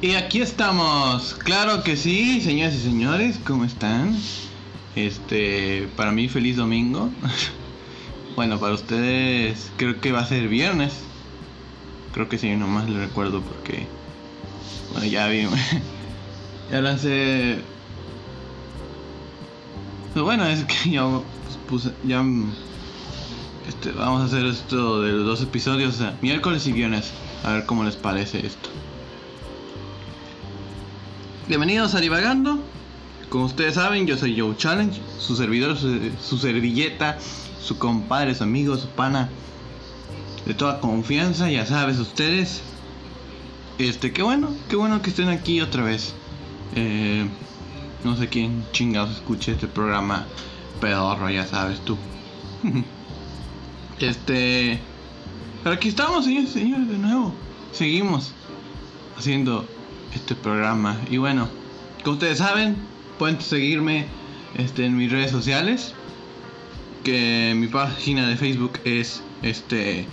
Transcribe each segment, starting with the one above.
Y aquí estamos, claro que sí, señoras y señores, ¿cómo están? Este, para mí feliz domingo. bueno, para ustedes creo que va a ser viernes. Creo que sí, nomás le recuerdo porque bueno, ya vi ya lancé pues bueno, es que ya puse ya este, vamos a hacer esto de los dos episodios, o sea, miércoles y viernes. A ver cómo les parece esto. Bienvenidos a Divagando. Como ustedes saben, yo soy Joe Challenge, su servidor, su, servilleta, su compadre, su amigo, su pana. De toda confianza, ya sabes ustedes. Este, qué bueno, qué bueno que estén aquí otra vez. Eh, no sé quién chingados escuche este programa pedorro, ya sabes tú. Este. Pero aquí estamos, señores, señores, de nuevo. Seguimos haciendo este programa. Y bueno, como ustedes saben, pueden seguirme este, en mis redes sociales. Que mi página de Facebook es este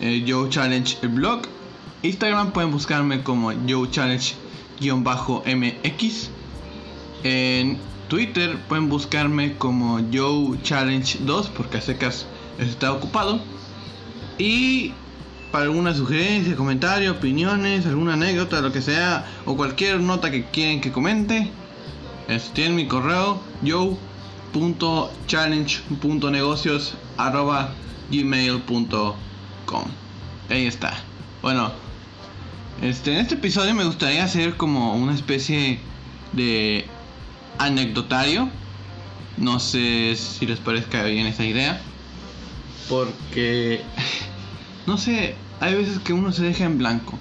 eh, Joe Challenge el blog. Instagram pueden buscarme como Joe Challenge-MX. En Twitter pueden buscarme como Joe Challenge 2 porque a secas está ocupado. Y para alguna sugerencia, comentario, opiniones, alguna anécdota, lo que sea, o cualquier nota que quieren que comente, este, en mi correo yo.challenge.negocios.gmail.com Ahí está. Bueno, este, en este episodio me gustaría hacer como una especie de anecdotario. No sé si les parezca bien esa idea. Porque, no sé, hay veces que uno se deja en blanco.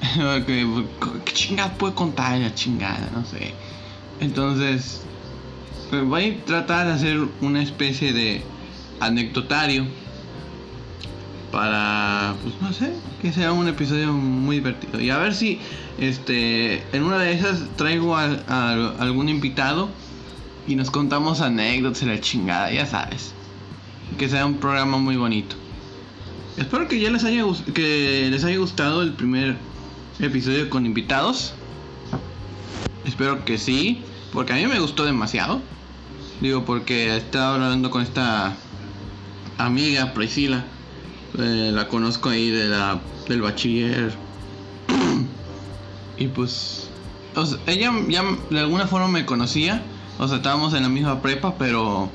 ¿Qué chingada puede contar la chingada? No sé. Entonces, pues voy a tratar de hacer una especie de anecdotario para, pues no sé, que sea un episodio muy divertido. Y a ver si, este, en una de esas traigo a, algún invitado y nos contamos anécdotas de la chingada, ya sabes que sea un programa muy bonito. Espero que ya les haya, que les haya gustado el primer episodio con invitados. Espero que sí, porque a mí me gustó demasiado. Digo, porque estaba hablando con esta amiga Priscila. Eh, la conozco ahí de la, del bachiller. y pues, ella ya de alguna forma me conocía. O sea, estábamos en la misma prepa, pero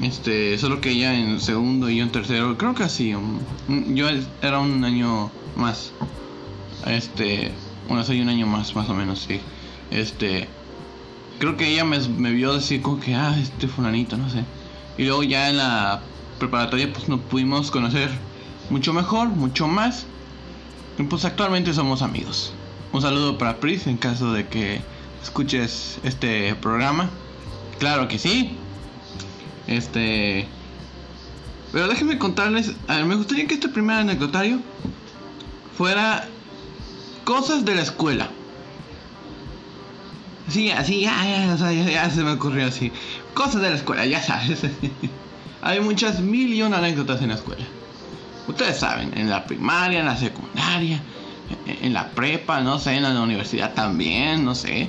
este, solo que ella en segundo y yo en tercero, creo que así. Yo era un año más. Este, bueno, soy un año más, más o menos, sí. Este, creo que ella me, me vio decir como que, ah, este fulanito, no sé. Y luego ya en la preparatoria, pues nos pudimos conocer mucho mejor, mucho más. Y pues actualmente somos amigos. Un saludo para Pris en caso de que escuches este programa. Claro que sí. Este. Pero déjenme contarles. A ver, me gustaría que este primer anecdotario fuera cosas de la escuela. Sí, así, ya, ya, ya, se me ocurrió así. Cosas de la escuela, ya sabes. Hay muchas mil y anécdotas en la escuela. Ustedes saben, en la primaria, en la secundaria, en la prepa, no sé, en la universidad también, no sé.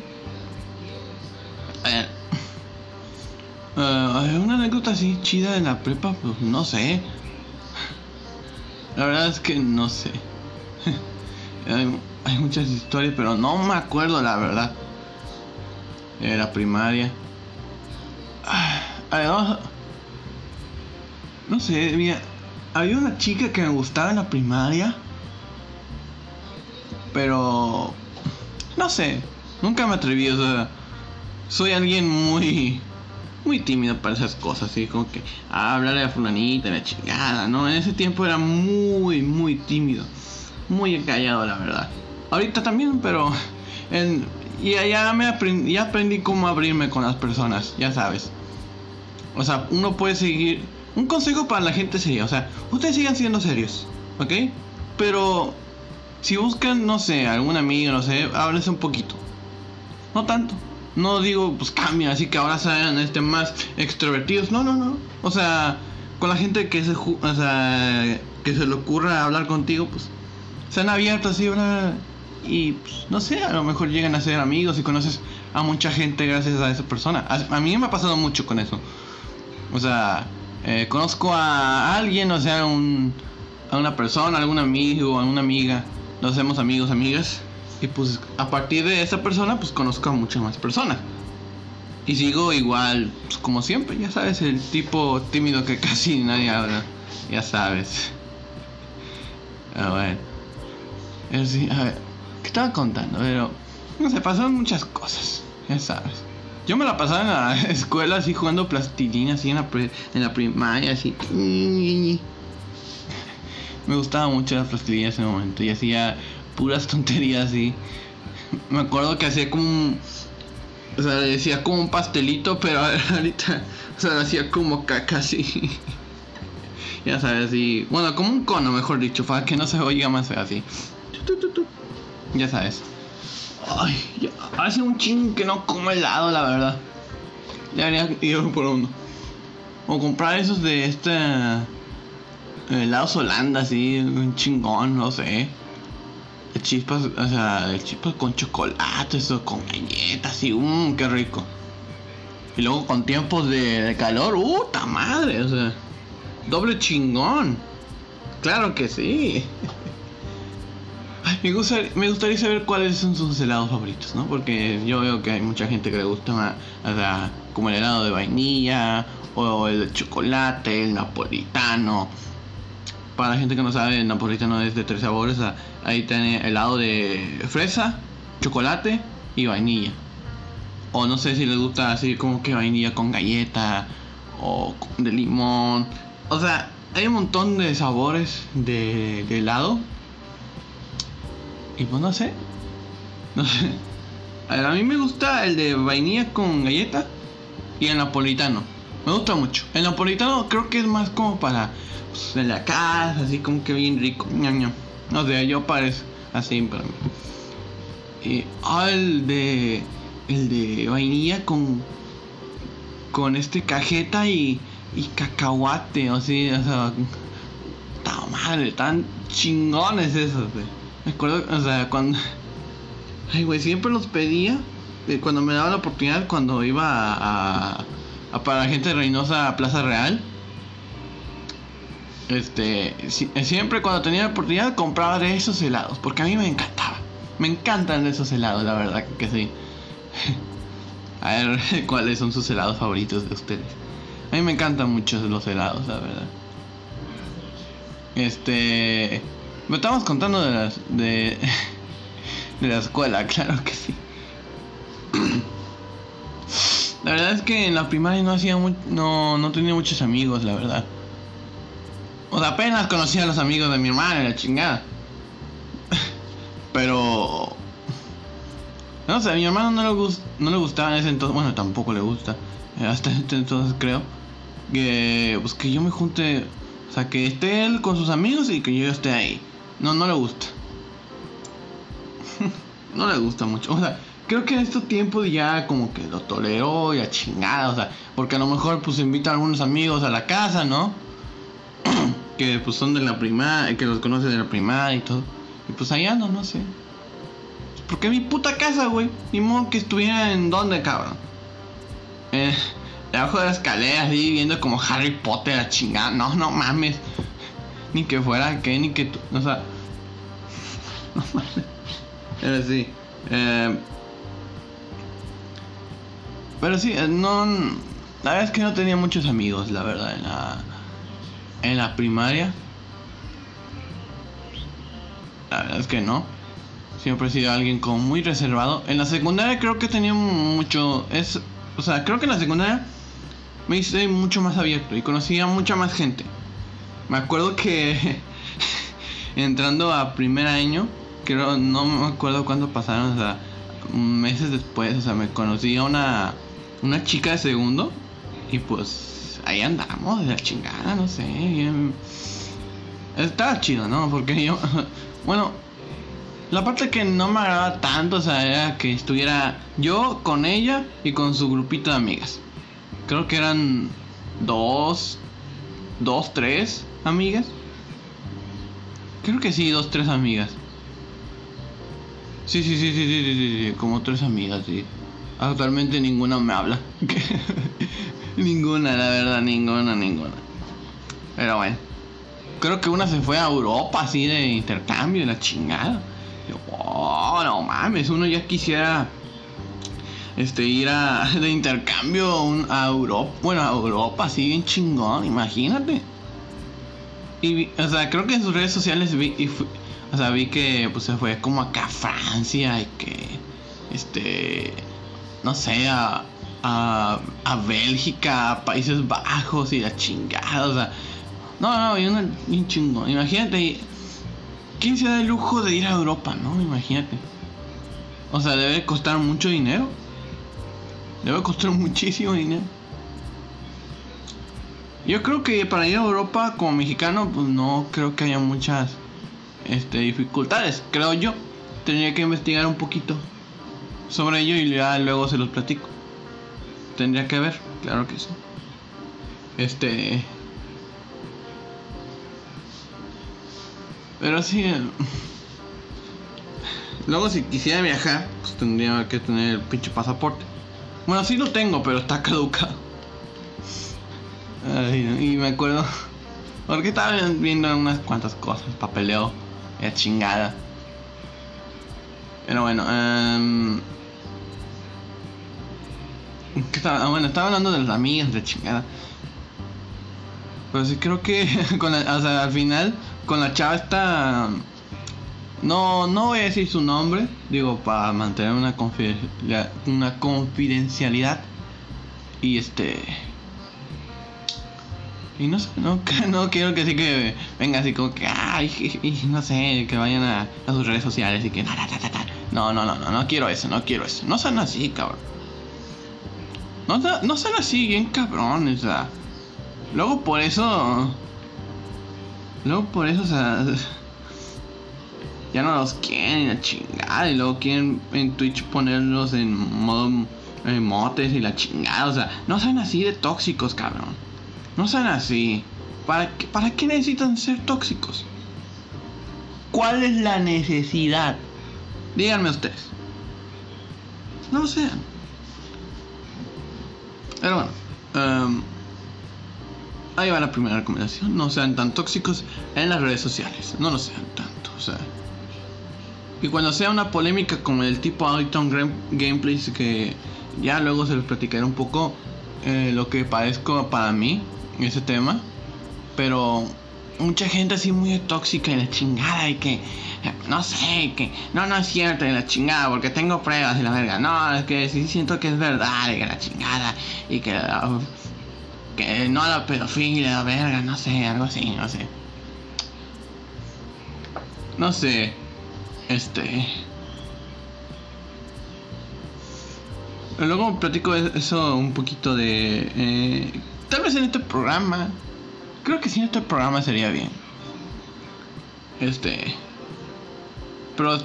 Uh, una anécdota así chida de la prepa, pues no sé. La verdad es que no sé. hay, muchas historias, pero no me acuerdo la verdad. Era primaria. Ah, no sé, había, había una chica que me gustaba en la primaria. Pero... No sé. Nunca me atreví, o sea... Soy alguien muy muy tímido para esas cosas, así como que ah, hablar a fulanita, la chingada, ¿no? En ese tiempo era muy, muy tímido, muy callado, la verdad. Ahorita también, pero en, y ya me aprendí, ya aprendí cómo abrirme con las personas, ya sabes. O sea, uno puede seguir. Un consejo para la gente sería, o sea, ustedes sigan siendo serios, ¿ok? Pero si buscan, no sé, algún amigo, no sé, háblense un poquito. No tanto. No digo, pues cambia, así que ahora sean este, más extrovertidos. No, no, no. O sea, con la gente que se, o sea, que se le ocurra hablar contigo, pues sean abiertos así, y pues, no sé, a lo mejor llegan a ser amigos y conoces a mucha gente gracias a esa persona. A, mí me ha pasado mucho con eso. O sea, eh, conozco a alguien, o sea, un, a una persona, algún amigo, a una amiga, nos hacemos amigos, amigas, y pues a partir de esa persona, pues conozco a muchas más personas. Y sigo igual, pues, como siempre, ya sabes, el tipo tímido que casi nadie habla, ya sabes. A ver. a ver, ¿qué estaba contando? Pero, no sé, pasaron muchas cosas, ya sabes. Yo me la pasaba en la escuela así jugando plastilina, así en la, en la primaria, así. Me gustaba mucho la plastilina en ese momento y hacía puras tonterías así. Me acuerdo que hacía como un o sea, decía como un pastelito, pero ahorita, o sea, hacía como caca así. ya sabes, así. Bueno, como un cono, mejor dicho, para que no se oiga más feo así. Ya sabes. Ay, hace un ching que no como helado, la verdad. Debería ir por uno. O comprar esos de este. Helados Holanda, así, un chingón, no sé chispas, o sea, chispas con chocolate, eso, con galletas y mmm, qué rico. Y luego con tiempos de, calor, ¡uh, madre! O sea, doble chingón. Claro que sí. me, me gustaría saber cuáles son sus helados favoritos, ¿no? Porque yo veo que hay mucha gente que le gusta más, o como el helado de vainilla, o el de chocolate, el napolitano para la gente que no sabe, el napolitano es de tres sabores. Ahí tiene helado de fresa, chocolate y vainilla. O no sé si les gusta así como que vainilla con galleta o de limón. O sea, hay un montón de sabores de, helado. Y pues no sé. No sé. A, a mí me gusta el de vainilla con galleta y el napolitano. Me gusta mucho. El napolitano creo que es más como para en la casa, así como que bien rico. No sé, yo parece así para mí. Y, ah, el de. El de vainilla con. Con este cajeta y. Y cacahuate, o sí, o sea. madre, tan chingones esos, Me acuerdo, o sea, cuando. Ay, güey, siempre los pedía. Eh, cuando me daba la oportunidad, cuando iba a. a, para la gente de Reynosa a Plaza Real este, siempre cuando tenía la oportunidad compraba de esos helados, porque a mí me encantaba. Me encantan esos helados, la verdad que sí. a ver, ¿cuáles son sus helados favoritos de ustedes? A mí me encantan mucho los helados, la verdad. Este, me estamos contando de las de de la escuela, claro que sí. La verdad es que en la primaria no hacía no no tenía muchos amigos, la verdad. O sea, apenas conocía a los amigos de mi hermana, la chingada. Pero. No sé, a mi hermano no le, no le gustaba en ese entonces. Bueno, tampoco le gusta. Hasta este entonces creo. Que. Pues que yo me junte. O sea, que esté él con sus amigos y que yo esté ahí. No, no le gusta. no le gusta mucho. O sea, creo que en estos tiempos ya como que lo toleró y a chingada. O sea, porque a lo mejor pues invita a algunos amigos a la casa, ¿no? Que pues son de la primaria, que los conoce de la primaria y todo. Y pues allá no, no sé. Porque mi puta casa, güey. Ni modo que estuviera en donde, cabrón. Eh, debajo de la escalera, así viendo como Harry Potter a chingada. No, no mames. Ni que fuera que, ni que tú. O sea. No mames. Pero sí. Eh, pero sí, eh, no. La verdad es que no tenía muchos amigos, la verdad, en la en la primaria, la verdad es que no. Siempre he sido alguien como muy reservado. En la secundaria creo que tenía mucho. Es, o sea, creo que en la secundaria me hice mucho más abierto y conocía mucha más gente. Me acuerdo que entrando a primer año, creo, no me acuerdo cuándo pasaron, o sea, meses después, o sea, me conocí a una, una chica de segundo y pues ahí andamos, de la chingada, no sé, bien. Estaba chido, ¿no? Porque yo, bueno, la parte que no me agradaba tanto, o sea, era que estuviera yo con ella y con su grupito de amigas. Creo que eran dos, dos, tres amigas. Creo que sí, dos, tres amigas. Sí, sí, sí, sí, sí, sí, sí, sí, como tres amigas, sí. Actualmente ninguna me habla. ninguna, la verdad, ninguna, ninguna. Pero bueno. Creo que una se fue a Europa así de intercambio, la chingada. oh, no mames, uno ya quisiera este ir a de intercambio a Europa, bueno, a Europa así bien chingón, imagínate. Y o sea, creo que en sus redes sociales vi y o sea, vi que pues se fue como acá a Francia y que este no sé, a, a, a Bélgica, a Países Bajos y la chingada, o sea, no, no, y un, chingo. Imagínate, ¿quién se da el lujo de ir a Europa, no? Imagínate. O sea, debe costar mucho dinero. Debe costar muchísimo dinero. Yo creo que para ir a Europa como mexicano, pues no creo que haya muchas este, dificultades, creo yo. Tendría que investigar un poquito sobre ello y ya luego se los platico. Tendría que ver, claro que sí. Este. Pero sí. Luego si quisiera viajar, pues tendría que tener el pinche pasaporte. Bueno, sí lo tengo, pero está caducado. Ay, y me acuerdo. Porque estaba viendo unas cuantas cosas, papeleo, es chingada. Pero bueno, um, Ah, bueno, estaba hablando de las amigas de chingada. Sí creo que al final con la chava está no no voy a decir su nombre, digo para mantener una confidencialidad, una confidencialidad y este y no sé, no, no quiero que sí que venga así como que ay, no sé, que vayan a, sus redes sociales y que no, no, no, no, no quiero eso, no quiero eso. No sean así, cabrón. No, no sean así, bien cabrón, o sea. Luego por eso. Luego por eso, o sea. Ya no los quieren la chingada. Y luego quieren en Twitch ponerlos en modo motes y la chingada. O sea, no sean así de tóxicos, cabrón. No sean así. ¿Para qué, ¿Para qué necesitan ser tóxicos? ¿Cuál es la necesidad? Díganme ustedes. No sean. Pero bueno, em, ahí va la primera recomendación. No sean tan tóxicos en las redes sociales. No lo sean tanto. O sea. Y cuando sea una polémica como el tipo Auditon Gameplays, que ya luego se los platicaré un poco eh, lo que padezco para mí, ese tema. Pero mucha gente así muy tóxica y la chingada y que no sé, que no, no es cierto y la chingada porque tengo pruebas y la verga. No, es que sí siento que es verdad y que la chingada y que, que no la pedofilia, la verga, no sé, algo así, no sé. No sé, este... Luego platico eso un poquito de... Eh, tal vez en este programa Creo que si este programa sería bien. Este. Pero.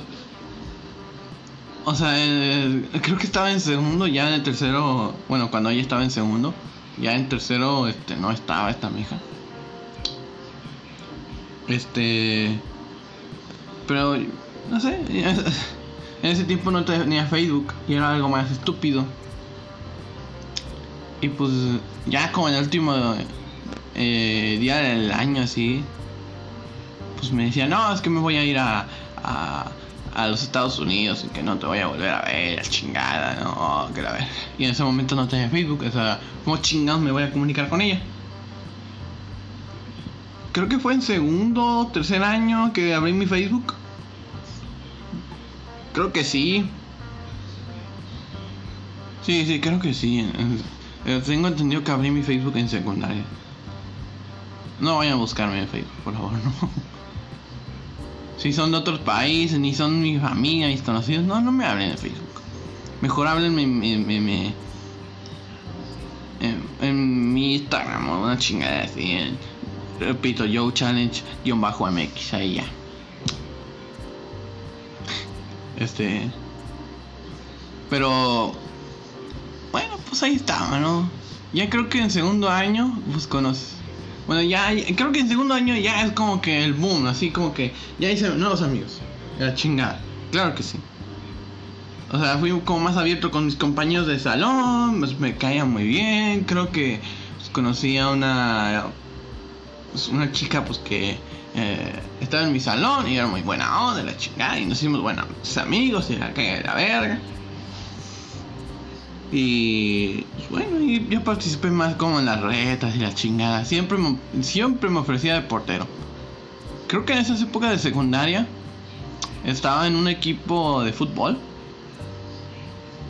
O sea, creo que estaba en segundo, ya en el tercero. Bueno, cuando ella estaba en segundo. Ya en tercero, este, no estaba esta mija. Este. Pero, no sé. En ese tiempo no tenía Facebook y era algo más estúpido. Y pues, ya como en el último eh, día del año así, pues me decía, no, es que me voy a ir a, a, los Estados Unidos y que no te voy a volver a ver, chingada, no, que la ver. Y en ese momento no tenía Facebook, o sea, ¿cómo chingados me voy a comunicar con ella? Creo que fue en segundo, tercer año que abrí mi Facebook. Creo que sí. Sí, sí, creo que sí. Tengo entendido que abrí mi Facebook en secundaria. No vayan a buscarme en Facebook, por favor, no. Si son de otros países, ni son mi familia, mis conocidos, no, no me hablen en Facebook. Mejor háblenme en, en, mi Instagram o una chingada así. repito, Yo Challenge-MX, ahí ya. Este. Pero. Bueno, pues ahí estaba, ¿no? Ya creo que en segundo año, pues conoces bueno, ya, creo que en segundo año ya es como que el boom, así como que ya hice nuevos amigos. La chingada, claro que sí. O sea, fui como más abierto con mis compañeros de salón, pues me caía muy bien, creo que pues, conocí a una, pues, una chica pues que eh, estaba en mi salón y era muy buena onda, la chingada, y nos hicimos buenos amigos y la que la verga. Y bueno, y yo participé más como en las retas y la chingada. Siempre me, siempre me ofrecía de portero. Creo que en esas épocas de secundaria estaba en un equipo de fútbol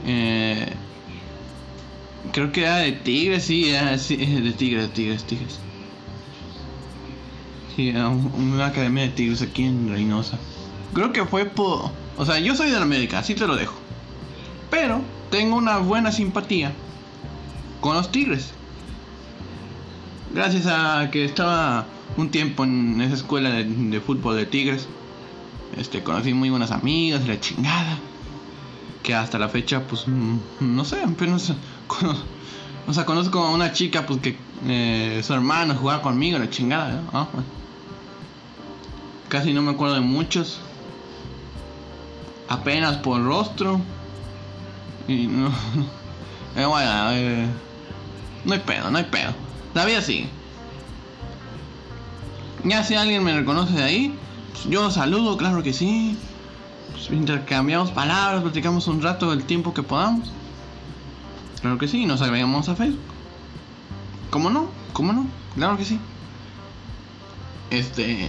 eh, creo que era de Tigres, sí, era de Tigres, Tigres, Tigres. Sí, era una academia de Tigres aquí en Reynosa. Creo que fue por... O sea, yo soy de la América, así te lo dejo. Pero tengo una buena simpatía con los Tigres. Gracias a que estaba un tiempo en esa escuela de, fútbol de Tigres. Este, conocí muy buenas amigas, la chingada que hasta la fecha, pues, mm, no sé, apenas o sea, conozco a una chica, pues, que eh, su hermano jugaba conmigo, la chingada, ah, Casi no me acuerdo de muchos. Apenas por rostro. Y no. Eh, bueno, eh, no hay pedo, no hay pedo. La vida sigue. Ya si alguien me reconoce de ahí, pues yo saludo, claro que sí. Pues, intercambiamos palabras, platicamos un rato el tiempo que podamos. Claro que sí, nos agregamos a Facebook. ¿Cómo no? ¿Cómo no? Claro que sí. Este.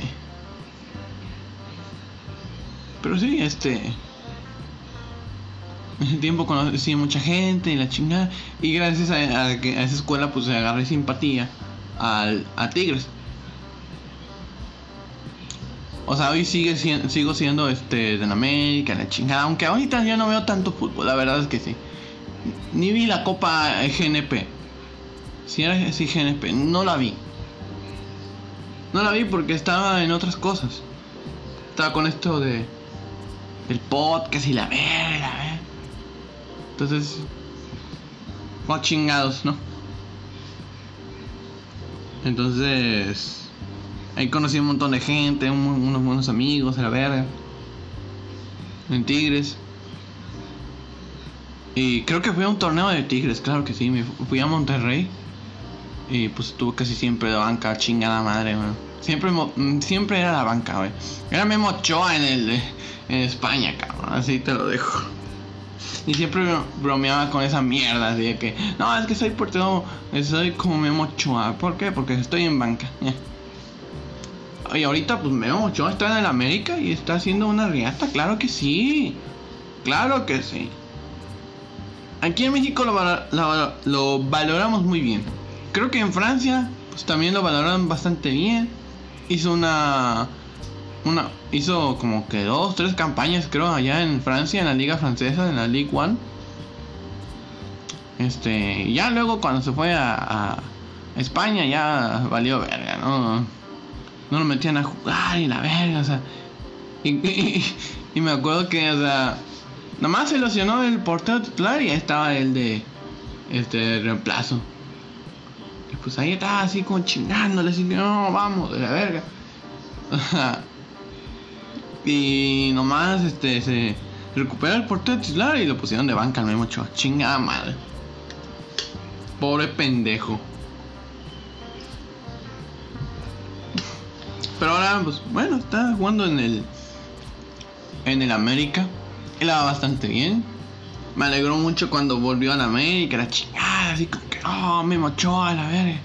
Pero sí, este. Ese tiempo conocí a mucha gente y la chingada. Y gracias a, que a esa escuela, pues agarré simpatía al, a Tigres. O sea, hoy sigue sigo siendo este de América, la chingada. Aunque ahorita ya no veo tanto fútbol, la verdad es que sí. Ni vi la Copa GNP. Si era así GNP, no la vi. No la vi porque estaba en otras cosas. Estaba con esto de. El podcast y la verga. Entonces. Oh, chingados, ¿no? Entonces. Ahí conocí un montón de gente, unos buenos amigos, a la verga. En Tigres. Y creo que fui a un torneo de Tigres, claro que sí. Me fui a Monterrey. Y pues estuve casi siempre de banca, chingada madre, güey. Siempre, mm, siempre era la banca, güey. Era Memo Ochoa en, el, en España, cabrón. Así te lo dejo. Y siempre bromeaba con esa mierda, así de que, no, es que soy portero, soy como Memo Ochoa. ¿Por qué? Porque estoy en banca. Y ahorita pues Memo Ochoa está en el América y está haciendo una riata, claro que sí. Claro que sí. Aquí en México lo, valoramos muy bien. Creo que en Francia pues también lo valoran bastante bien. Hizo una una hizo como que dos, tres campañas creo allá en Francia en la liga francesa, en la Ligue 1. Este, ya luego cuando se fue a, a España ya valió verga, ¿no? no lo metían a jugar y la verga, o sea. Y, me acuerdo que, o sea, nomás se lesionó el portero titular y ahí estaba el de este reemplazo. Y pues ahí estaba así como chingándole, así que no, vamos, de la verga. y nomás este se recupera el portero titular y lo pusieron de banca no mucho. Chingada madre. Pobre pendejo. Pero ahora, pues bueno, está jugando en el. En el América. Él va bastante bien. Me alegró mucho cuando volvió a la América. Era chingada, así como que, oh, me mochó a la verga.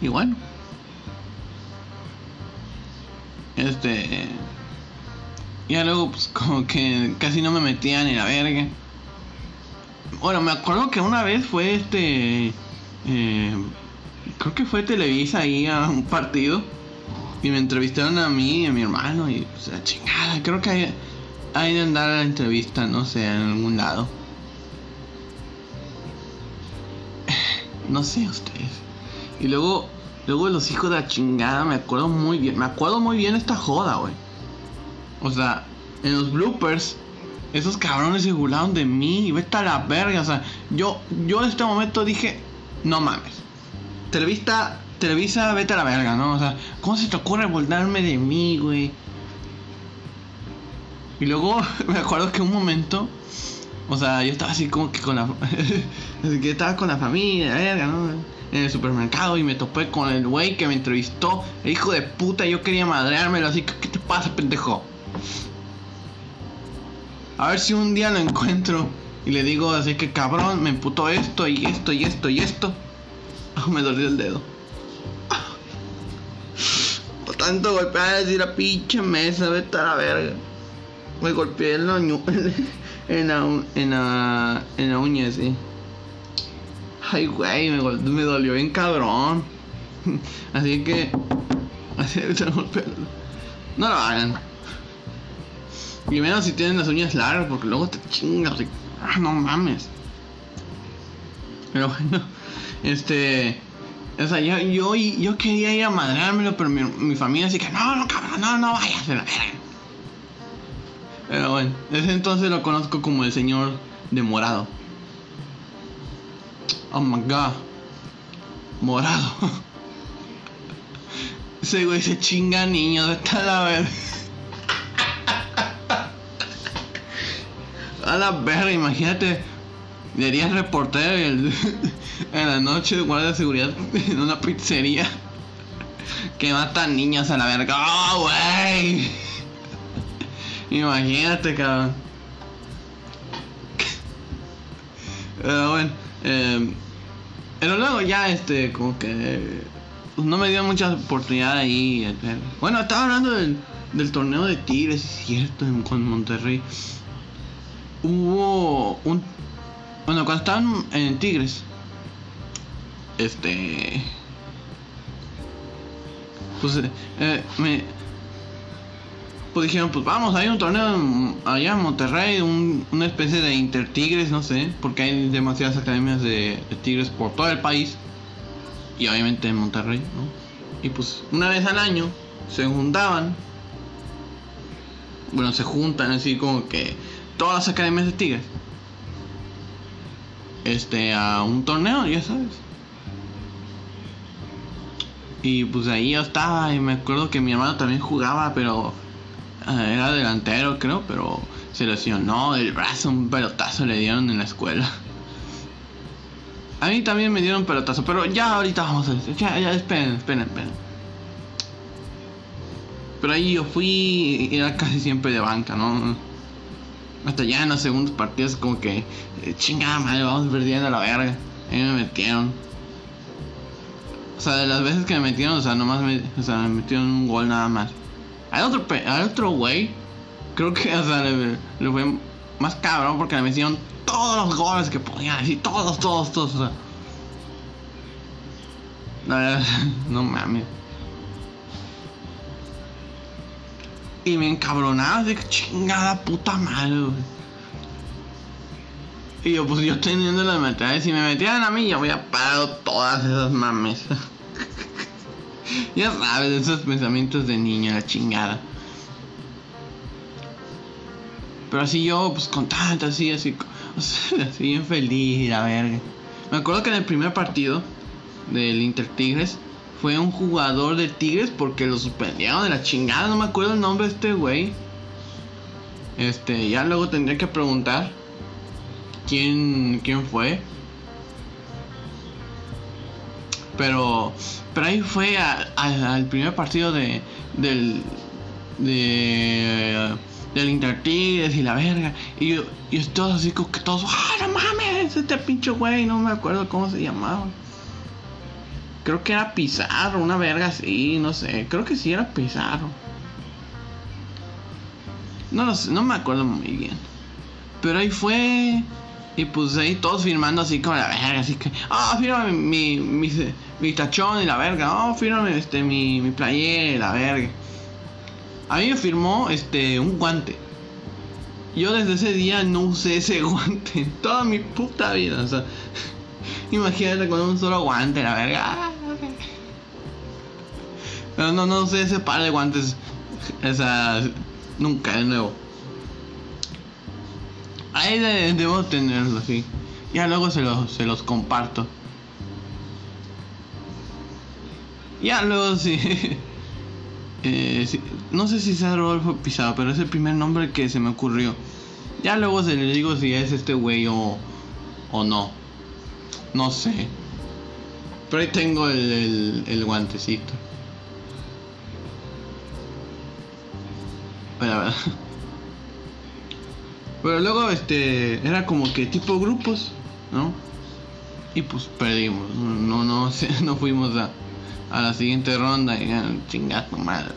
Y bueno. Este. Ya luego, pues como que casi no me metían en la verga. Bueno, me acuerdo que una vez fue este. Eh, creo que fue Televisa ahí a un partido y me entrevistaron a mí y a mi hermano y pues la chingada, creo que hay, hay de andar a la entrevista, no sé, en algún lado. No sé ustedes. Y luego, luego los hijos de la chingada, me acuerdo muy bien, me acuerdo muy bien esta joda, güey. O sea, en los bloopers, esos cabrones se burlaron de mí vete a la verga, o sea, yo, yo en este momento dije, no mames Televisa, Televisa, vete a la verga, ¿no? O sea, ¿cómo se te ocurre burlarme de mí, güey? Y luego me acuerdo que un momento, o sea, yo estaba así como que con la. así que estaba con la familia, verga, ¿no? En el supermercado y me topé con el güey que me entrevistó. El hijo de puta, yo quería madreármelo, así que, ¿qué te pasa, pendejo? A ver si un día lo encuentro y le digo así que cabrón, me emputó esto y esto y esto y esto. Ah, me dolió el dedo. Por tanto golpear así la pinche mesa, vete a la verga. Me golpeé en la, en la, en la, en la uña, sí. Ay, güey, me, dolió bien cabrón. Así que... No lo hagan. Y menos si tienen las uñas largas, porque luego te chingas. Ah, no mames. Pero bueno, este. O sea, yo, yo, yo quería ir a madreármelo, pero mi, mi familia así que no, no, cabrón, no, no vayas a la. Pero bueno, desde entonces lo conozco como el señor de morado. Oh my god. Morado. Ese güey se chinga niños, está la verga. A la verga, imagínate. Serías reportero en la noche guardia de seguridad en una pizzería que matan niños a la verga. ¡Oh, güey! Imagínate, cabrón. Pero bueno, eh, pero luego ya, este, como que pues, no me dio mucha oportunidad ahí. Bueno, estaba hablando del, del torneo de Tigres, es cierto, con Monterrey hubo un... Bueno, cuando estaban en Tigres, este... Pues eh, me... Pues dijeron, pues vamos, hay un torneo allá en Monterrey, un, una especie de Intertigres, no sé, porque hay demasiadas academias de, de, Tigres por todo el país. Y obviamente en Monterrey, ¿no? Y pues una vez al año se juntaban. Bueno, se juntan así como que todas las academias de Tigres este a un torneo, ya sabes. Y pues ahí yo estaba y me acuerdo que mi hermano también jugaba, pero era delantero creo, pero se lesionó el brazo, un pelotazo le dieron en la escuela. A mí también me dieron pelotazo, pero ya ahorita vamos a decir, ya, ya, esperen, esperen, esperen. Pero ahí yo fui, era casi siempre de banca, ¿no? Hasta ya en los segundos partidos como que eh, chingada madre, vamos perdiendo la verga. Ahí me metieron. O sea, de las veces que me metieron, o sea, nomás me, o sea, me metieron un gol nada más. Hay otro, hay otro güey, creo que, o sea, le, fue más cabrón porque le metieron todos los goles que podían, así, todos, todos, todos. No, mames. Y me encabronaba de chingada puta madre, Y yo, pues yo teniendo la meta, si me metieran a mí, yo a parar todas esas mames. ya sabes, esos pensamientos de niño, la chingada. Pero así yo, pues contento, así, así, así bien feliz, la verga. Me acuerdo que en el primer partido del Inter Tigres, fue un jugador de Tigres porque lo suspendieron de la chingada. No me acuerdo el nombre de este güey. Este, ya luego tendría que preguntar quién, quién fue. Pero, pero ahí fue al primer partido de, del, de, del Inter Tigres y la verga. Y, yo, y todos así como que todos, ¡ah, no mames! Este pinche güey, no me acuerdo cómo se llamaba. Creo que era Pizarro, una verga así, no sé. Creo que sí era Pizarro. No lo sé, no me acuerdo muy bien. Pero ahí fue. Y pues ahí todos firmando así como la verga, así que. Ah, oh, fírmame mi, mi, mi, tachón y la verga. Oh, fírmame este, mi, mi playera y la verga. A mí me firmó este, un guante. Yo desde ese día no usé ese guante en toda mi puta vida. O sea, imagínate con un solo guante, la verga. Pero no, no sé ese par de guantes. Esa. Nunca de nuevo. Ahí debo tenerlo así. Ya luego se los, se los comparto. Ya luego sí. Eh, no sé si sea Rodolfo Pizarro, pero es el primer nombre que se me ocurrió. Ya luego se le digo si es este güey o, o no. No sé. Pero ahí tengo el, el, guantecito. Pero, pero luego este era como que tipo grupos, ¿no? Y pues perdimos. No, no, no, fuimos a, a la siguiente ronda y chingato madre,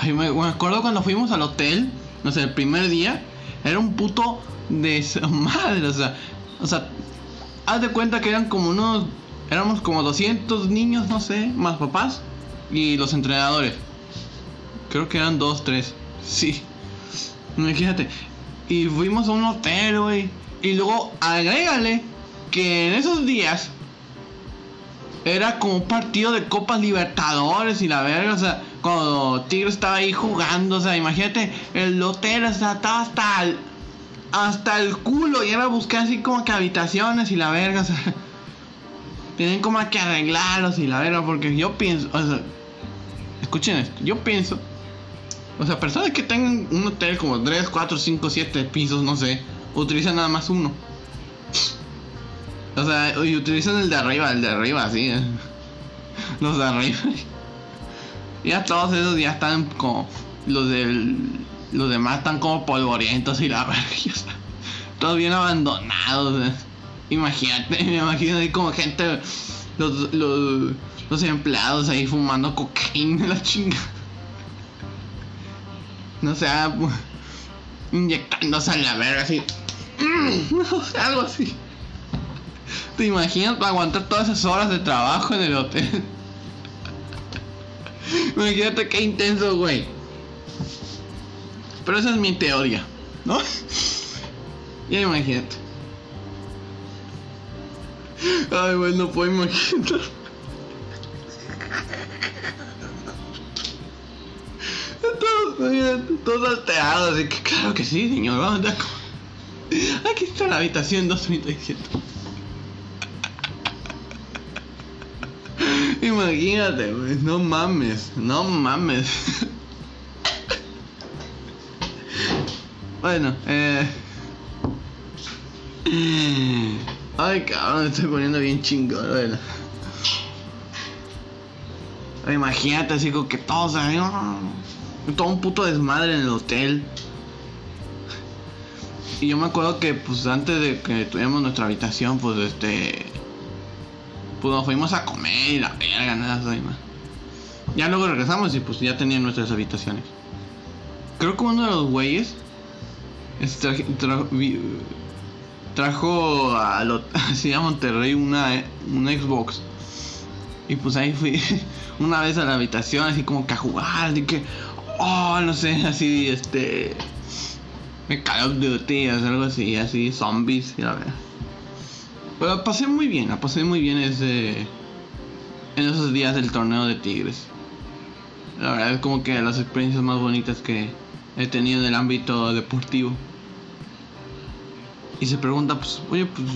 Ay, me, acuerdo cuando fuimos al hotel, no sé, el primer día, era un puto de madre, o sea, o sea, haz de cuenta que eran como unos, éramos como 200 niños, no sé, más papás y los entrenadores. Creo que eran dos, tres, sí. Imagínate. Y fuimos a un hotel, güey. Y luego agrégale que en esos días era como un partido de Copas Libertadores y la verga, o sea, cuando Tigres estaba ahí jugando, o sea, imagínate, el hotel estaba hasta el, hasta el culo y era buscar así como que habitaciones y la verga, o sea, tienen como que arreglarlos y la verga, porque yo pienso, o sea, escuchen esto, yo pienso, o sea, personas que tengan un hotel como 3, 4, 5, 7 pisos, no sé, utilizan nada más uno. O sea, y utilizan el de arriba, el de arriba, sí. Eh. Los de arriba. Ya todos esos ya están como. Los del. Los demás están como polvorientos y la verga. Todos bien abandonados. Eh. Imagínate, me imagino ahí como gente. Los, los, empleados ahí fumando cocaína, la chinga. No sé, inyectándose a la verga así. Sé, algo así. ¿Te imaginas para aguantar todas esas horas de trabajo en el hotel? Imagínate qué intenso, güey. Pero esa es mi teoría, ¿no? Ya imagínate. Ay, güey, no puedo imaginar. Todos, todos alterados, que claro que sí, señor. Aquí está la habitación 237. Imagínate, güey. No mames. No mames. bueno, eh. Ay, cabrón, me estoy poniendo bien chingón, bueno. Imagínate, así como que todos ahí, todo un puto desmadre en el hotel. Y yo me acuerdo que, pues, antes de que tuviéramos nuestra habitación, pues, este pues nos fuimos a comer y la verga, nada más. Ya luego regresamos y pues ya tenían nuestras habitaciones. Creo que uno de los güeyes trajo a, lo, así a Monterrey una, una Xbox. Y pues ahí fui una vez a la habitación así como que a jugar, así que, oh, no sé, así, este... Me Call of Duty, algo así, así, zombies y la verdad. Pero pasé muy bien, la pasé muy bien ese, en esos días del torneo de Tigres. La verdad es como que las experiencias más bonitas que he tenido en el ámbito deportivo. Y se pregunta, pues, oye, pues,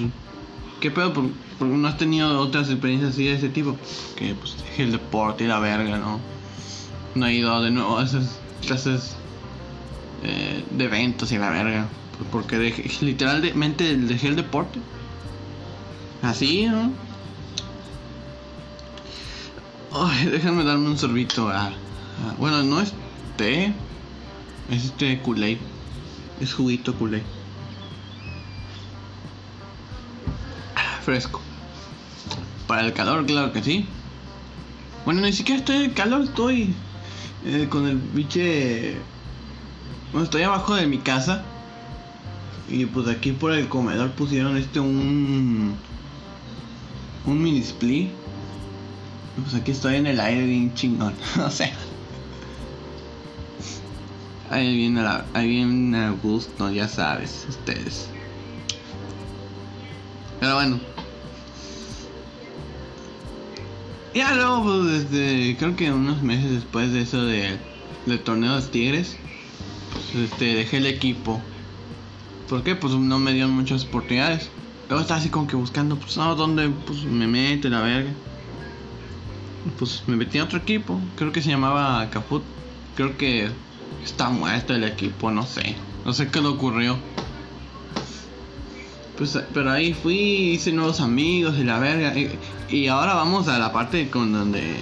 ¿qué pedo? ¿Por, qué no has tenido otras experiencias así de ese tipo? Que, pues, el deporte y la verga, ¿no? No he ido de nuevo a esas clases eh, de eventos y la verga. Porque dejé, literalmente dejé el deporte Así, ¿no? Ay, déjenme darme un sorbito. Ah, ah, bueno, no es té. Es este kool Es juguito kool ah, fresco. Para el calor, claro que sí. Bueno, ni siquiera estoy en el calor, estoy eh, con el biche. Bueno, estoy abajo de mi casa. Y pues aquí por el comedor pusieron este un un mini split. Pues aquí estoy en el aire bien chingón. o sea. Ahí viene, la, ahí viene a gusto, ya sabes, ustedes. Pero bueno. Ya luego, pues desde, creo que unos meses después de eso de, del torneo de Tigres, pues este, dejé el equipo. ¿Por qué? Pues no me dieron muchas oportunidades. Luego estaba así como que buscando, pues, no, ¿dónde pues, me meto la verga? pues me metí a otro equipo, creo que se llamaba Caput. Creo que está muerto el equipo, no sé. No sé qué le ocurrió. Pues, pero ahí fui, hice nuevos amigos y la verga. Y, ahora vamos a la parte con donde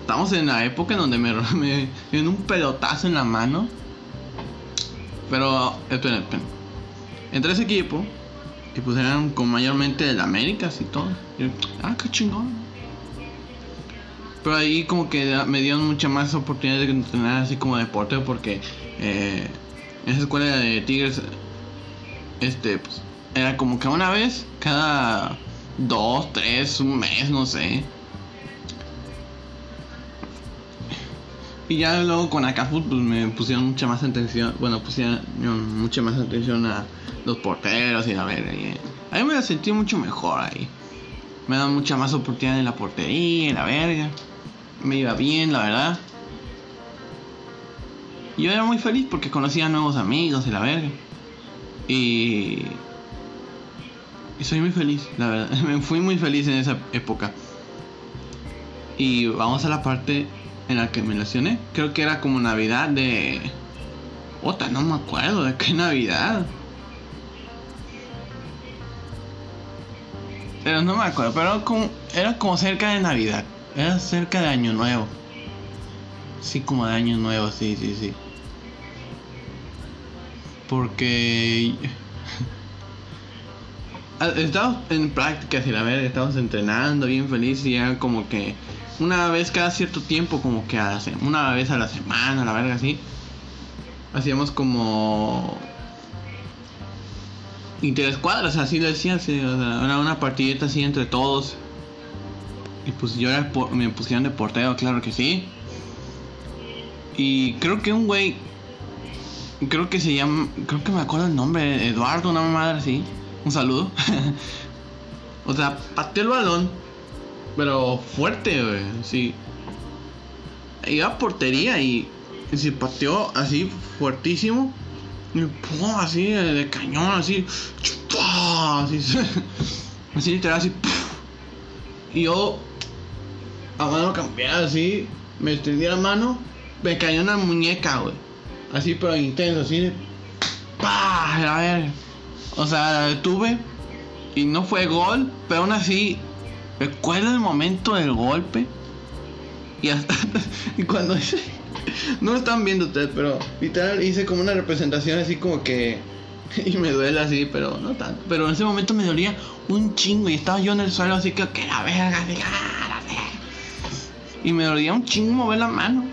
estamos en la época en donde me, me en un pelotazo en la mano. Pero, esperen, esperen. Entré ese equipo y pues eran con mayormente del América y todo. ah, qué chingón. Pero ahí como que me dieron mucha más oportunidad de entrenar así como deporte porque eh, esa escuela de Tigres, este, pues, era como que una vez cada dos, tres, un mes, no sé. Y ya luego con Acafut pues me pusieron mucha más atención, bueno, pusieron mucha más atención a los porteros y a ver, ahí, ahí me sentí mucho mejor ahí. Me dan mucha más oportunidad en la portería, en la verga me iba bien, la verdad. Yo era muy feliz porque conocía nuevos amigos y la verga. Y... y soy muy feliz, la verdad. Me fui muy feliz en esa época. Y vamos a la parte en la que me lesioné. Creo que era como Navidad de... Otra, no me acuerdo de qué Navidad. Pero no me acuerdo, pero como, era como cerca de Navidad. Era cerca de Año Nuevo. Sí, como de Año Nuevo, sí, sí, sí. Porque... Estamos en prácticas y la verdad, estamos entrenando bien feliz y era como que una vez cada cierto tiempo, como que a una vez a la semana, la verga, así. Hacíamos como interescuadras, así lo decía, era una partidita así entre todos y pues yo era me pusieron de portero, claro que sí. Y creo que un güey. Creo que se llama. Creo que me acuerdo el nombre. Eduardo, una madre así. Un saludo. o sea, pateó el balón. Pero fuerte, güey. Sí. Iba a portería y. se pateó así fuertísimo. Y así de cañón, así. Así, así literal, así. Y yo a mano cambiada así, me extendí la mano, me cayó una muñeca, güey. Así, pero intenso, así de. ¡Pah! A ver. O sea, la detuve y no fue gol, pero aún así, recuerdo el momento del golpe. Y hasta. cuando hice. No lo están viendo ustedes, pero literal hice como una representación así como que. Y me duele así, pero no tanto. Pero en ese momento me dolía un chingo y estaba yo en el suelo así que, que la verga, así, ¡ah! Y me dolía un chingo mover la mano.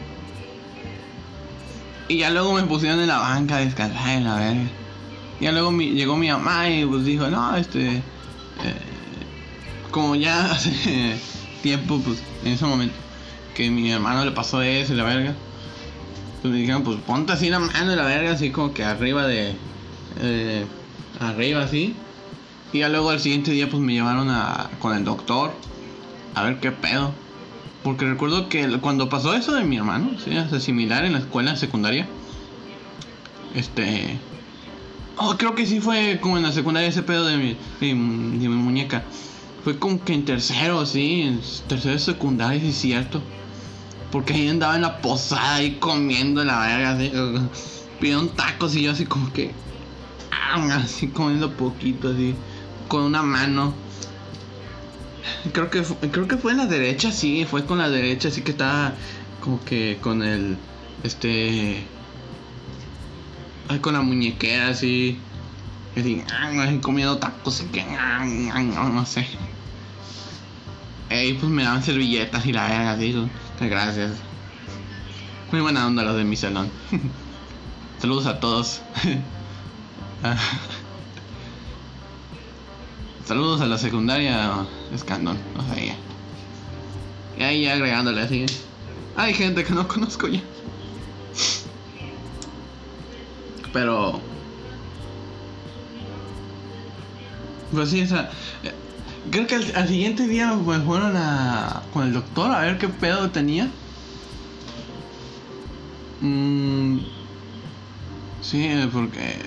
Y ya luego me pusieron en la banca a descansar en la verga. Ya luego llegó mi mamá y pues dijo, no, este... Eh, como ya hace tiempo, pues en ese momento, que mi hermano le pasó eso y la verga. Pues me dijeron, pues ponte así la mano y la verga, así como que arriba de... Eh, arriba así. Y ya luego al siguiente día pues me llevaron a, con el doctor a ver qué pedo. Porque recuerdo que cuando pasó eso de mi hermano, ¿sí? Hace similar en la escuela secundaria. Este. Oh, creo que sí fue como en la secundaria ese pedo de mi, de, mi muñeca. Fue como que en tercero, sí, en tercero de secundaria, sí cierto. Porque ahí andaba en la posada ahí comiendo la verga, así. Pidieron tacos y yo así como que. Así comiendo poquito, así. Con una mano. Creo que, creo que fue en la derecha, sí, fue con la derecha, así que estaba como que con el, este, con la muñequera así, así, comiendo tacos, que, no sé. Y pues me daban servilletas y la verga, así, gracias. Muy buena onda los de mi salón. Saludos a todos. Saludos a la secundaria Escandón, no sabía. Y ahí ya agregándole así. Hay gente que no conozco ya. Pero. Pues sí, o sea. Creo que al, siguiente día me fueron a. con el doctor a ver qué pedo tenía. Mm, sí, porque.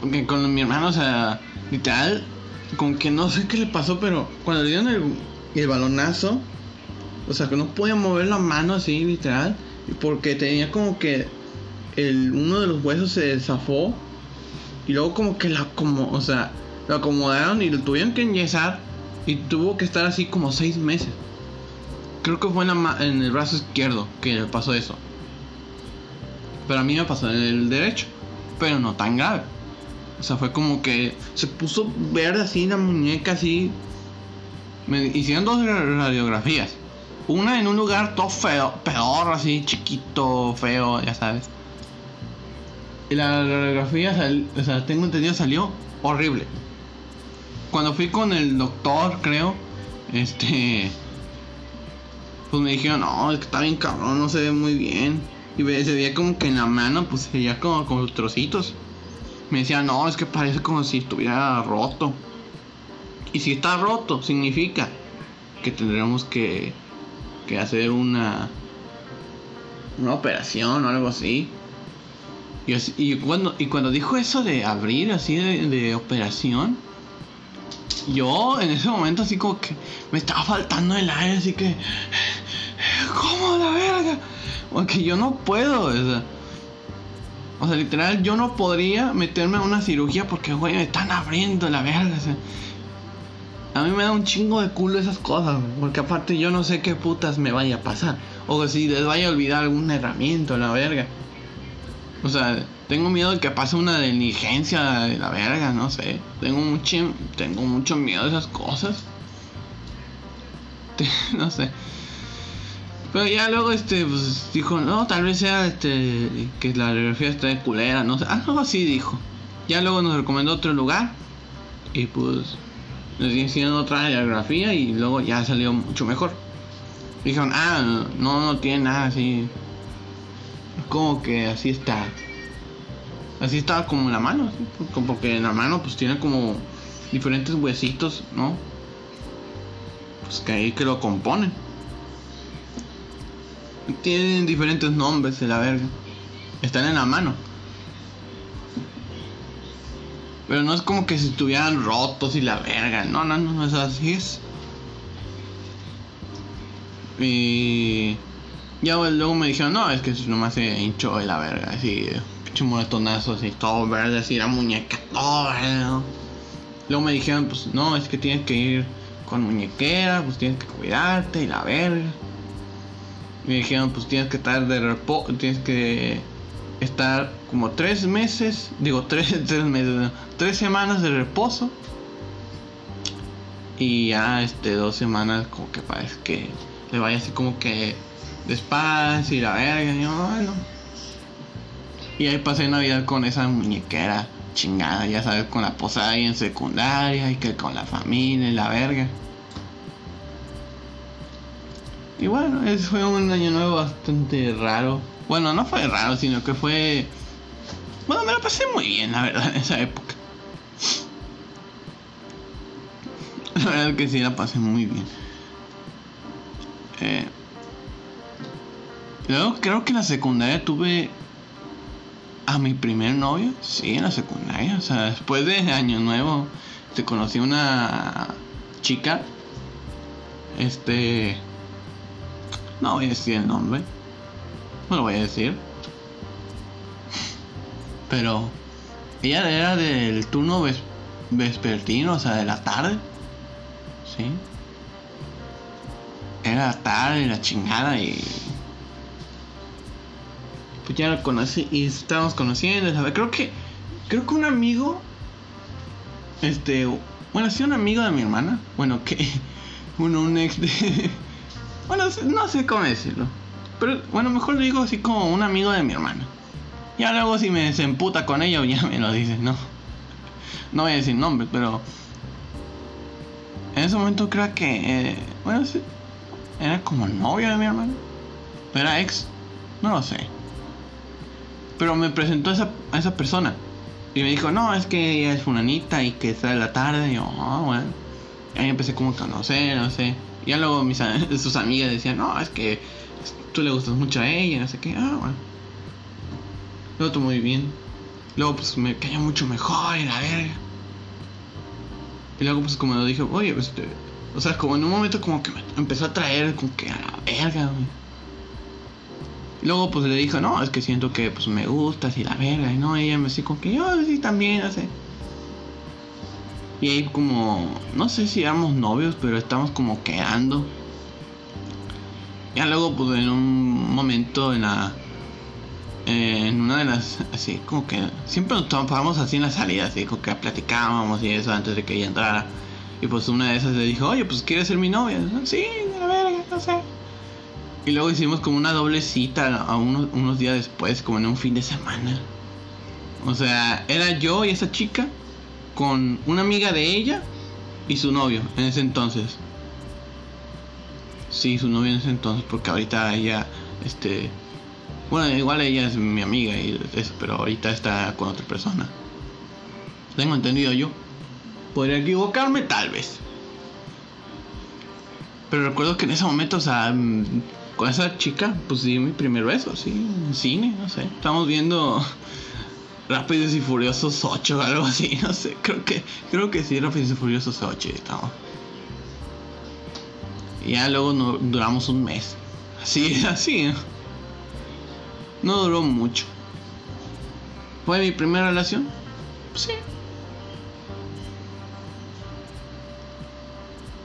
Porque con mi hermano, o sea, literal, con que no sé qué le pasó, pero cuando le dieron el, el balonazo, O sea, que no podía mover la mano así, literal. Porque tenía como que el, uno de los huesos se zafó. Y luego como que la como, o sea, lo acomodaron y lo tuvieron que enyesar. Y tuvo que estar así como seis meses. Creo que fue en, la en el brazo izquierdo que le pasó eso. Pero a mí me pasó en el derecho. Pero no tan grave. O sea, fue como que se puso verde así la muñeca así. Me hicieron dos radiografías. Una en un lugar todo feo, peor, así, chiquito, feo, ya sabes. Y la radiografía, o sea, tengo entendido, salió horrible. Cuando fui con el doctor, creo, este. Pues me dijeron, no, es que está bien cabrón, no se ve muy bien. Y se veía como que en la mano, pues se veía como con trocitos. Me decía, no, es que parece como si estuviera roto. Y si está roto, significa que tendremos que que hacer una una operación o algo así. Y, cuando, dijo eso de abrir así de, operación, yo en ese momento así como que me estaba faltando el aire, así que... ¿Cómo la verga? Porque yo no puedo, o sea, o sea, literal, yo no podría meterme a una cirugía porque, güey, me están abriendo la verga. O sea, a mí me da un chingo de culo esas cosas, porque aparte yo no sé qué putas me vaya a pasar. O si les vaya a olvidar alguna herramienta, la verga. O sea, tengo miedo de que pase una diligencia de la verga, no sé. Tengo mucho, tengo mucho miedo de esas cosas. no sé. Pero ya luego este pues dijo, no, tal vez sea este que la radiografía está de culera, no sé. Algo así dijo. Ya luego nos recomendó otro lugar. Y pues nos hicieron otra radiografía y luego ya salió mucho mejor. Dijeron, ah, no, no tiene nada así. Como que así está. Así está como en la mano, porque en la mano pues tiene como diferentes huesitos, ¿no? Pues que ahí que lo componen. Tienen diferentes nombres de la verga. Están en la mano. Pero no es como que si estuvieran rotos y la verga. No, no, no, no es así es. Y ya luego me dijeron, no, es que nomás se hinchó de la verga, así, pinche moretonazo, así, todo verde, así, la muñeca, todo verde. Luego me dijeron, pues no, es que tienes que ir con muñequera, pues tienes que cuidarte y la verga. Me dijeron, pues tienes que estar de reposo, tienes que estar como tres meses, digo tres, tres meses, tres semanas de reposo. Y ya este dos semanas como que parece que le vaya así como que despacio y la verga. Y, bueno. y ahí pasé Navidad con esa muñequera chingada, ya sabes, con la posada ahí en secundaria y que con la familia y la verga. Y bueno, ese fue un año nuevo bastante raro. Bueno, no fue raro, sino que fue... Bueno, me lo pasé muy bien, la verdad, en esa época. La verdad que sí, la pasé muy bien. Eh, luego creo que en la secundaria tuve a mi primer novio. Sí, en la secundaria. O sea, después de Año Nuevo, te conocí una chica. Este... No voy a decir el nombre. No lo voy a decir. Pero ella era del turno vespertino, o sea, de la tarde. ¿Sí? Era tarde, la chingada y... Pues ya la conocí y estábamos conociendo, Creo que... Creo que un amigo... Este... Bueno, sí, un amigo de mi hermana. Bueno, que... Bueno, un ex de... Bueno, no sé cómo decirlo. Pero bueno, mejor digo así como un amigo de mi hermana. Ya luego si me emputa con ella, ya me lo dices, no. No voy a decir nombres, pero... En ese momento creo que... Eh, bueno, sí, era como novio de mi hermana. Era ex. No lo sé. Pero me presentó a esa, a esa persona. Y me dijo, no, es que ella es funanita y que está de la tarde. Y yo, ah, bueno. Ahí empecé como a conocer, no sé. Y ya luego mis, sus amigas decían, no, es que tú le gustas mucho a ella, no sé qué. Ah, bueno. Lo tomó muy bien. Luego pues me cayó mucho mejor y la verga. Y luego pues como lo dije, oye, pues, este, O sea, como en un momento como que me empezó a traer como que a la verga, güey. Luego pues le dijo, no, es que siento que pues me gustas y la verga. Y no, ella me dice como que yo sí también, no sé. Y ahí como, no sé si éramos novios, pero estamos como quedando. Ya luego pues en un momento en la... en una de las, así como que siempre nos tomábamos así en la salida, así como que platicábamos y eso antes de que ella entrara. Y pues una de esas le dijo, oye, pues ¿quieres ser mi novia? Sí, a ver, no sé. Y luego hicimos como una doble cita a unos, unos días después, como en un fin de semana. O sea, era yo y esa chica con una amiga de ella y su novio en ese entonces. Sí, su novio en ese entonces, porque ahorita ella, este... Bueno, igual ella es mi amiga y eso, pero ahorita está con otra persona. Tengo entendido yo. Podría equivocarme tal vez. Pero recuerdo que en ese momento, o sea, con esa chica, pues di mi primer beso, sí, en cine, no sé. Estamos viendo Rápidos y Furiosos 8 o algo así, no sé. Creo que, creo que sí, Rápidos y Furiosos 8 estamos. Y ya luego no, duramos un mes. Así, así. No duró mucho. ¿Fue mi primera relación? Sí.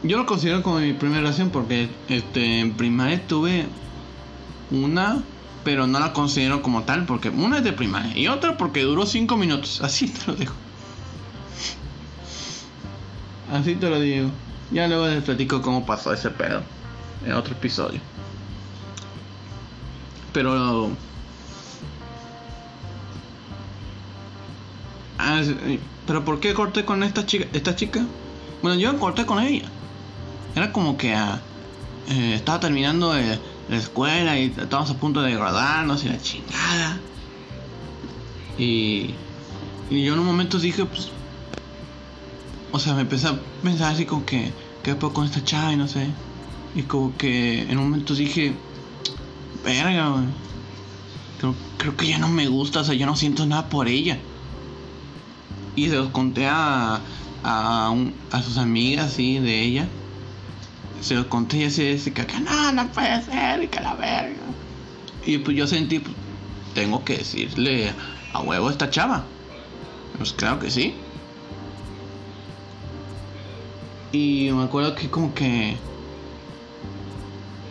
Yo lo considero como mi primera relación porque este, en primaria tuve una, pero no la considero como tal porque una es de primaria y otra porque duró 5 minutos. Así te lo dejo. Así te lo digo. Ya luego les platico cómo pasó ese pedo en otro episodio. Pero... Ah, pero ¿por qué corté con esta chica? Esta chica? Bueno, yo corté con ella. Era como que ah, eh, estaba terminando la escuela y estábamos a punto de graduarnos y la chingada. Y, y yo en un momento dije, pues... O sea, me empecé a pensar así como que... ¿Qué puedo con esta chava? Y no sé. Y como que en un momento dije... Verga. Creo, creo que ya no me gusta, o sea, yo no siento nada por ella. Y se los conté a, a, un, a sus amigas, sí, de ella se lo conté y así dice que no, no puede ser, y que la verga. Y pues yo sentí, pues, tengo que decirle a huevo a esta chava. Pues claro que sí. Y me acuerdo que como que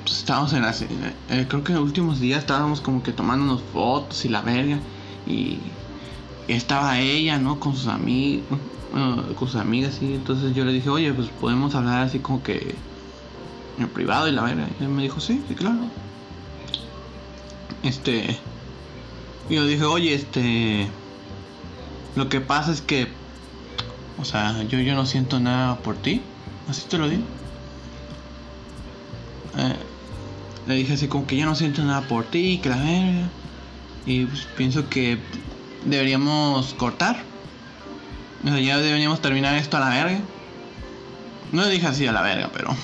pues, estábamos en la eh, creo que en los últimos días estábamos como que tomándonos fotos y la verga y, estaba ella, ¿no? Con sus amigos, con sus amigas y entonces yo le dije, "Oye, pues podemos hablar así como que en privado y la verga. Y él me dijo, sí, sí, claro. Este. Y yo dije, oye, este. Lo que pasa es que. O sea, yo, yo no siento nada por ti. Así te lo digo. Eh, le dije así como que yo no siento nada por ti, que la verga. Y pues, pienso que deberíamos cortar. O sea, ya deberíamos terminar esto a la verga. No le dije así a la verga, pero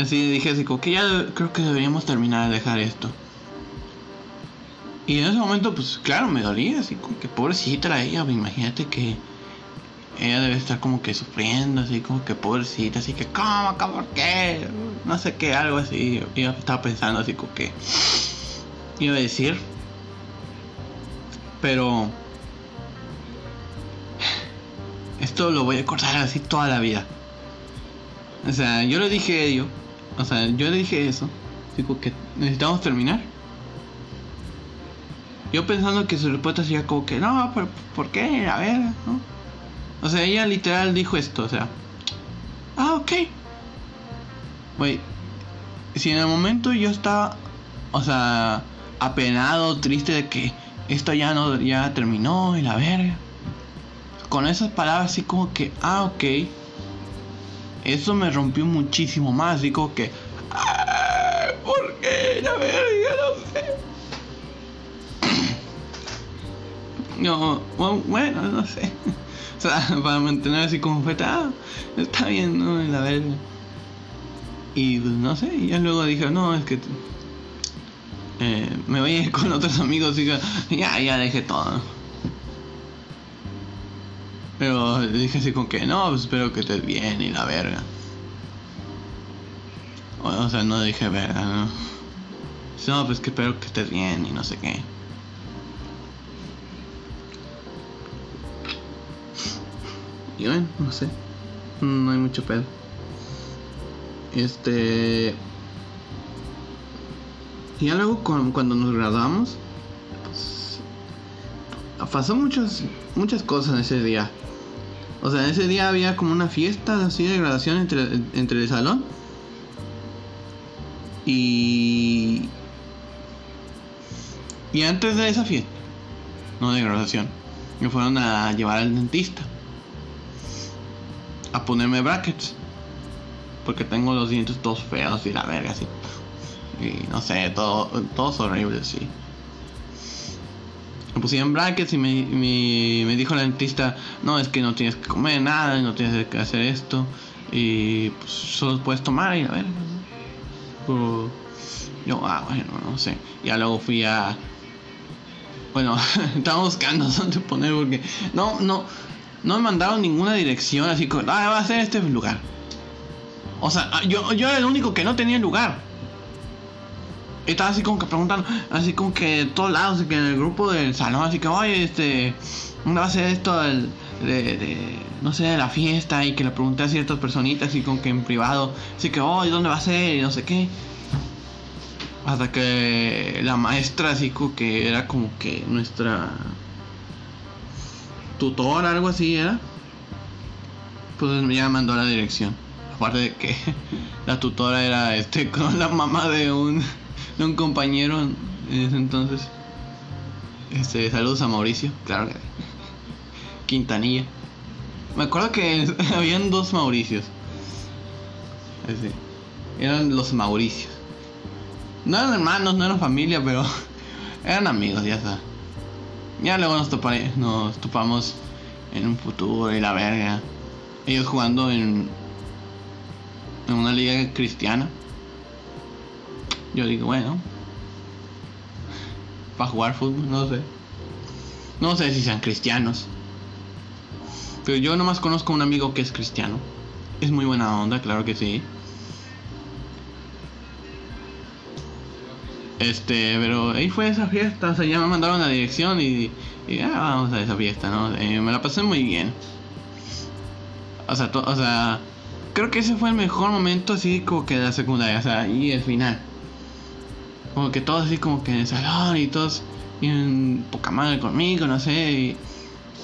Así dije así como que ya creo que deberíamos terminar de dejar esto. Y en ese momento, pues claro, me dolía, así como que pobrecita la ella, pues, imagínate que ella debe estar como que sufriendo, así como que pobrecita, así que, ¿cómo? ¿Por qué? No sé qué, algo así. Yo estaba pensando así como que iba a decir. Pero esto lo voy a cortar así toda la vida. O sea, yo le dije a ellos o sea, yo le dije eso. Digo que necesitamos terminar. Yo pensando que su respuesta sería como que, no, ¿por, ¿por qué? A ver, ¿no? O sea, ella literal dijo esto, o sea, ah, ok. Güey, si en el momento yo estaba, o sea, apenado, triste de que esto ya no, ya terminó y la verga. Con esas palabras así como que, ah, ok eso me rompió muchísimo más. Digo que, ¿por qué? La verga, no sé. No, bueno, no sé. O sea, para mantener así como fue, ah, está bien, ¿no? La verga. Y pues, no sé, y luego dije, no, es que eh, me voy a ir con otros amigos y ya, ya dejé todo. Pero dije así con que no, pues espero que estés bien y la verga. O, sea, no dije verga, ¿no? No, pues que espero que estés bien y no sé qué. Y bueno, no sé. No hay mucho pedo. Este. Y ya luego cuando nos graduamos, pues, pasó muchas, muchas cosas en ese día. O sea, ese día había como una fiesta así de graduación entre, entre el salón. Y. Y antes de esa fiesta, no de graduación, me fueron a llevar al dentista. A ponerme brackets. Porque tengo los dientes todos feos y la verga así. Y no sé, todo, todos horribles, sí. Me pusieron brackets y me, me, dijo la dentista, no, es que no tienes que comer nada, no tienes que hacer esto. Y pues solo puedes tomar y a ver. yo, ah, bueno, no sé. Ya luego fui a... Bueno, estaba buscando dónde poner porque... No, no, no me mandaron ninguna dirección así como, ah, va a ser este lugar. O sea, yo, yo era el único que no tenía lugar estaba así como que preguntando, así como que de todos lados, que en el grupo del salón, así que, oye, este, ¿dónde va a ser esto de, de, no sé, de la fiesta? Y que le pregunté a ciertas personitas, así como que en privado, así que, oye, ¿dónde va a ser? Y no sé qué. Hasta que la maestra, así como que era como que nuestra tutora, algo así era. Pues ya mandó la dirección. Aparte de que la tutora era este con la mamá de un un compañero en ese entonces. Este, saludos a Mauricio, claro. Quintanilla. Me acuerdo que habían dos Mauricios. eran los Mauricios. No eran hermanos, no eran familia, pero eran amigos, ya está. Ya luego nos, nos topamos en un futuro y la verga. Ellos jugando en, en una liga cristiana. Yo digo, bueno, para jugar fútbol, no sé. No sé si sean cristianos. Pero yo nomás conozco a un amigo que es cristiano. Es muy buena onda, claro que sí. Este, pero ahí fue esa fiesta, o sea, ya me mandaron la dirección y, y ah, vamos a esa fiesta, ¿no? Eh, me la pasé muy bien. O sea, o sea, creo que ese fue el mejor momento así como que de la secundaria, o sea, y el final. Como que todos así como que en el salón y todos en poca madre conmigo, no sé. Y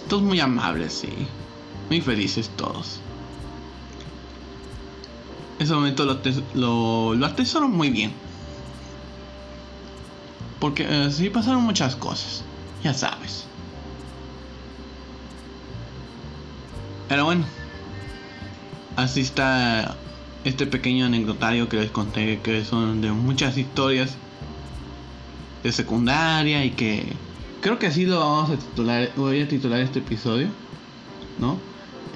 todos muy amables, sí. Muy felices todos. Ese momento lo, lo, lo atesoro muy bien. Porque eh, sí pasaron muchas cosas. Ya sabes. Pero bueno. Así está este pequeño anecdotario que les conté que son de muchas historias de secundaria y que creo que así lo vamos a titular, voy a titular este episodio, ¿no?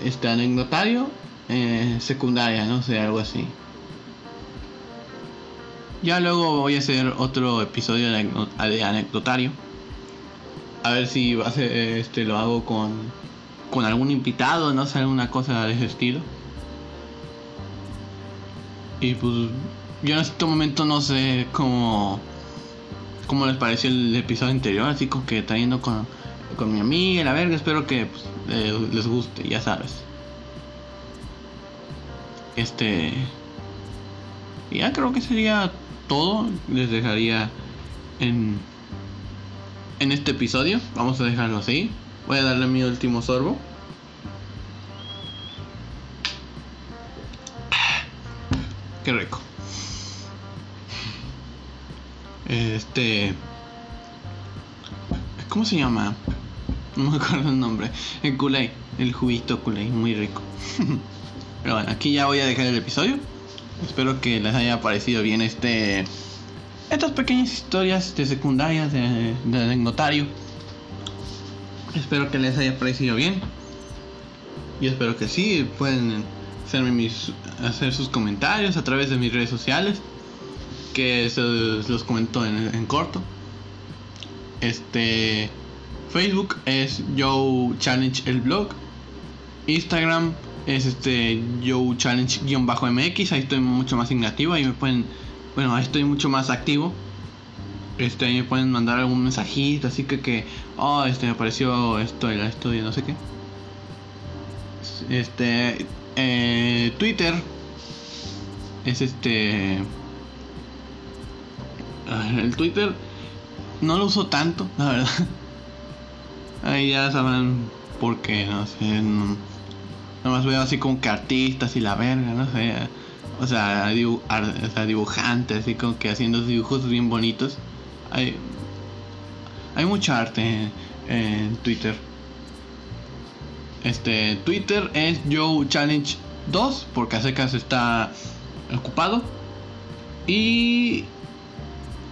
Este anecdotario eh, secundaria, no sé, algo así. Ya luego voy a hacer otro episodio de, anecdotario. A ver si va a ser, este lo hago con con algún invitado, no sé, alguna cosa de ese estilo. Y pues yo en este momento no sé cómo cómo les pareció el episodio anterior, así como que trayendo con, con mi amiga, la verga, espero que pues, les guste, ya sabes. Este... Ya creo que sería todo, les dejaría en, en este episodio, vamos a dejarlo así. Voy a darle mi último sorbo. Qué rico. Este. ¿Cómo se llama? No me acuerdo el nombre. El kool El juguito kool muy rico. Pero bueno, aquí ya voy a dejar el episodio. Espero que les haya parecido bien este. Estas pequeñas historias de secundarias de, de notario. Espero que les haya parecido bien. Y espero que sí. Pueden hacerme mis, hacer sus comentarios a través de mis redes sociales que se los comento en, corto. Este Facebook es Joe Challenge el blog. Instagram es este Joe Challenge-MX. Ahí estoy mucho más inactivo. Ahí me pueden. Bueno, ahí estoy mucho más activo. Este, ahí me pueden mandar algún mensajito, así que que. Oh, este me apareció esto y esto y no sé qué. Este. Eh, Twitter. Es este. El Twitter no lo uso tanto, la verdad. Ahí ya saben por qué, no sé. No, más veo así como que artistas y la verga, no sé. O sea, dibujantes, así como que haciendo dibujos bien bonitos. Hay, hay mucha arte en, Twitter. Este, Twitter es Joe Challenge 2, porque a secas está ocupado. Y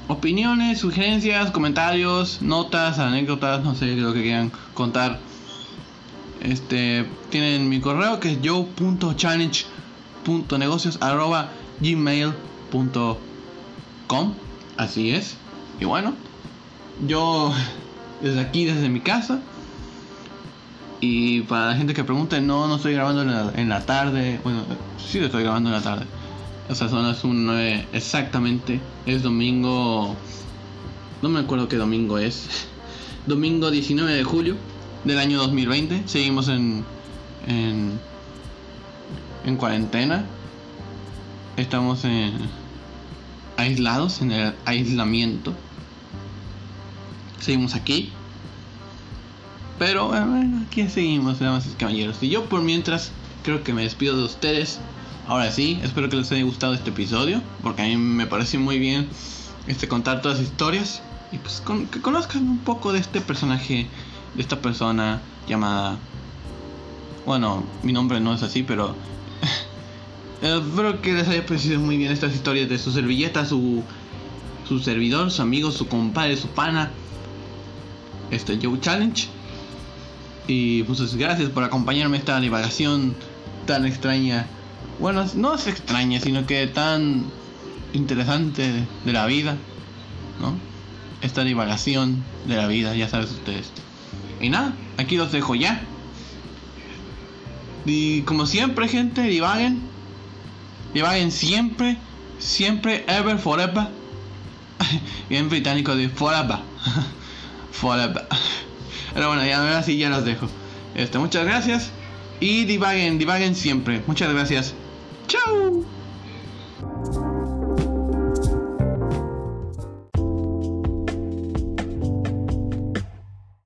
opiniones, sugerencias, comentarios, notas, anécdotas, no sé lo que quieran contar. Este, tienen mi correo que es joe.challenge.negocios@gmail.com. Así es. Y bueno, yo desde aquí, desde mi casa. Y para la gente que pregunte, no, no estoy grabando en la, en la tarde. Bueno, sí lo estoy grabando en la tarde o sea, son las 1.9 exactamente. Es domingo. No me acuerdo qué domingo es. Domingo 19 de julio del año 2020. Seguimos en. En, en cuarentena. Estamos en. Aislados, en el aislamiento. Seguimos aquí. Pero bueno, aquí seguimos, damas y caballeros. Y yo por mientras creo que me despido de ustedes Ahora sí, espero que les haya gustado este episodio, porque a mí me parece muy bien este contar todas las historias y pues que conozcan un poco de este personaje, de esta persona llamada... Bueno, mi nombre no es así, pero... espero que les haya parecido muy bien estas historias de su servilleta, su, su servidor, su amigo, su compadre, su pana. Este Joe Challenge. Y pues gracias por acompañarme esta divagación tan extraña bueno, no es extraña, sino que tan interesante de la vida, ¿no? Esta divagación de la vida, ya sabes ustedes. Y nada, aquí los dejo ya. Y como siempre, gente, divaguen. Divaguen siempre, siempre, ever, forever. Bien británico de forever. forever. Pero bueno, ya así ya los dejo. Este, muchas gracias. Y divaguen, divaguen siempre. Muchas gracias. Tchau!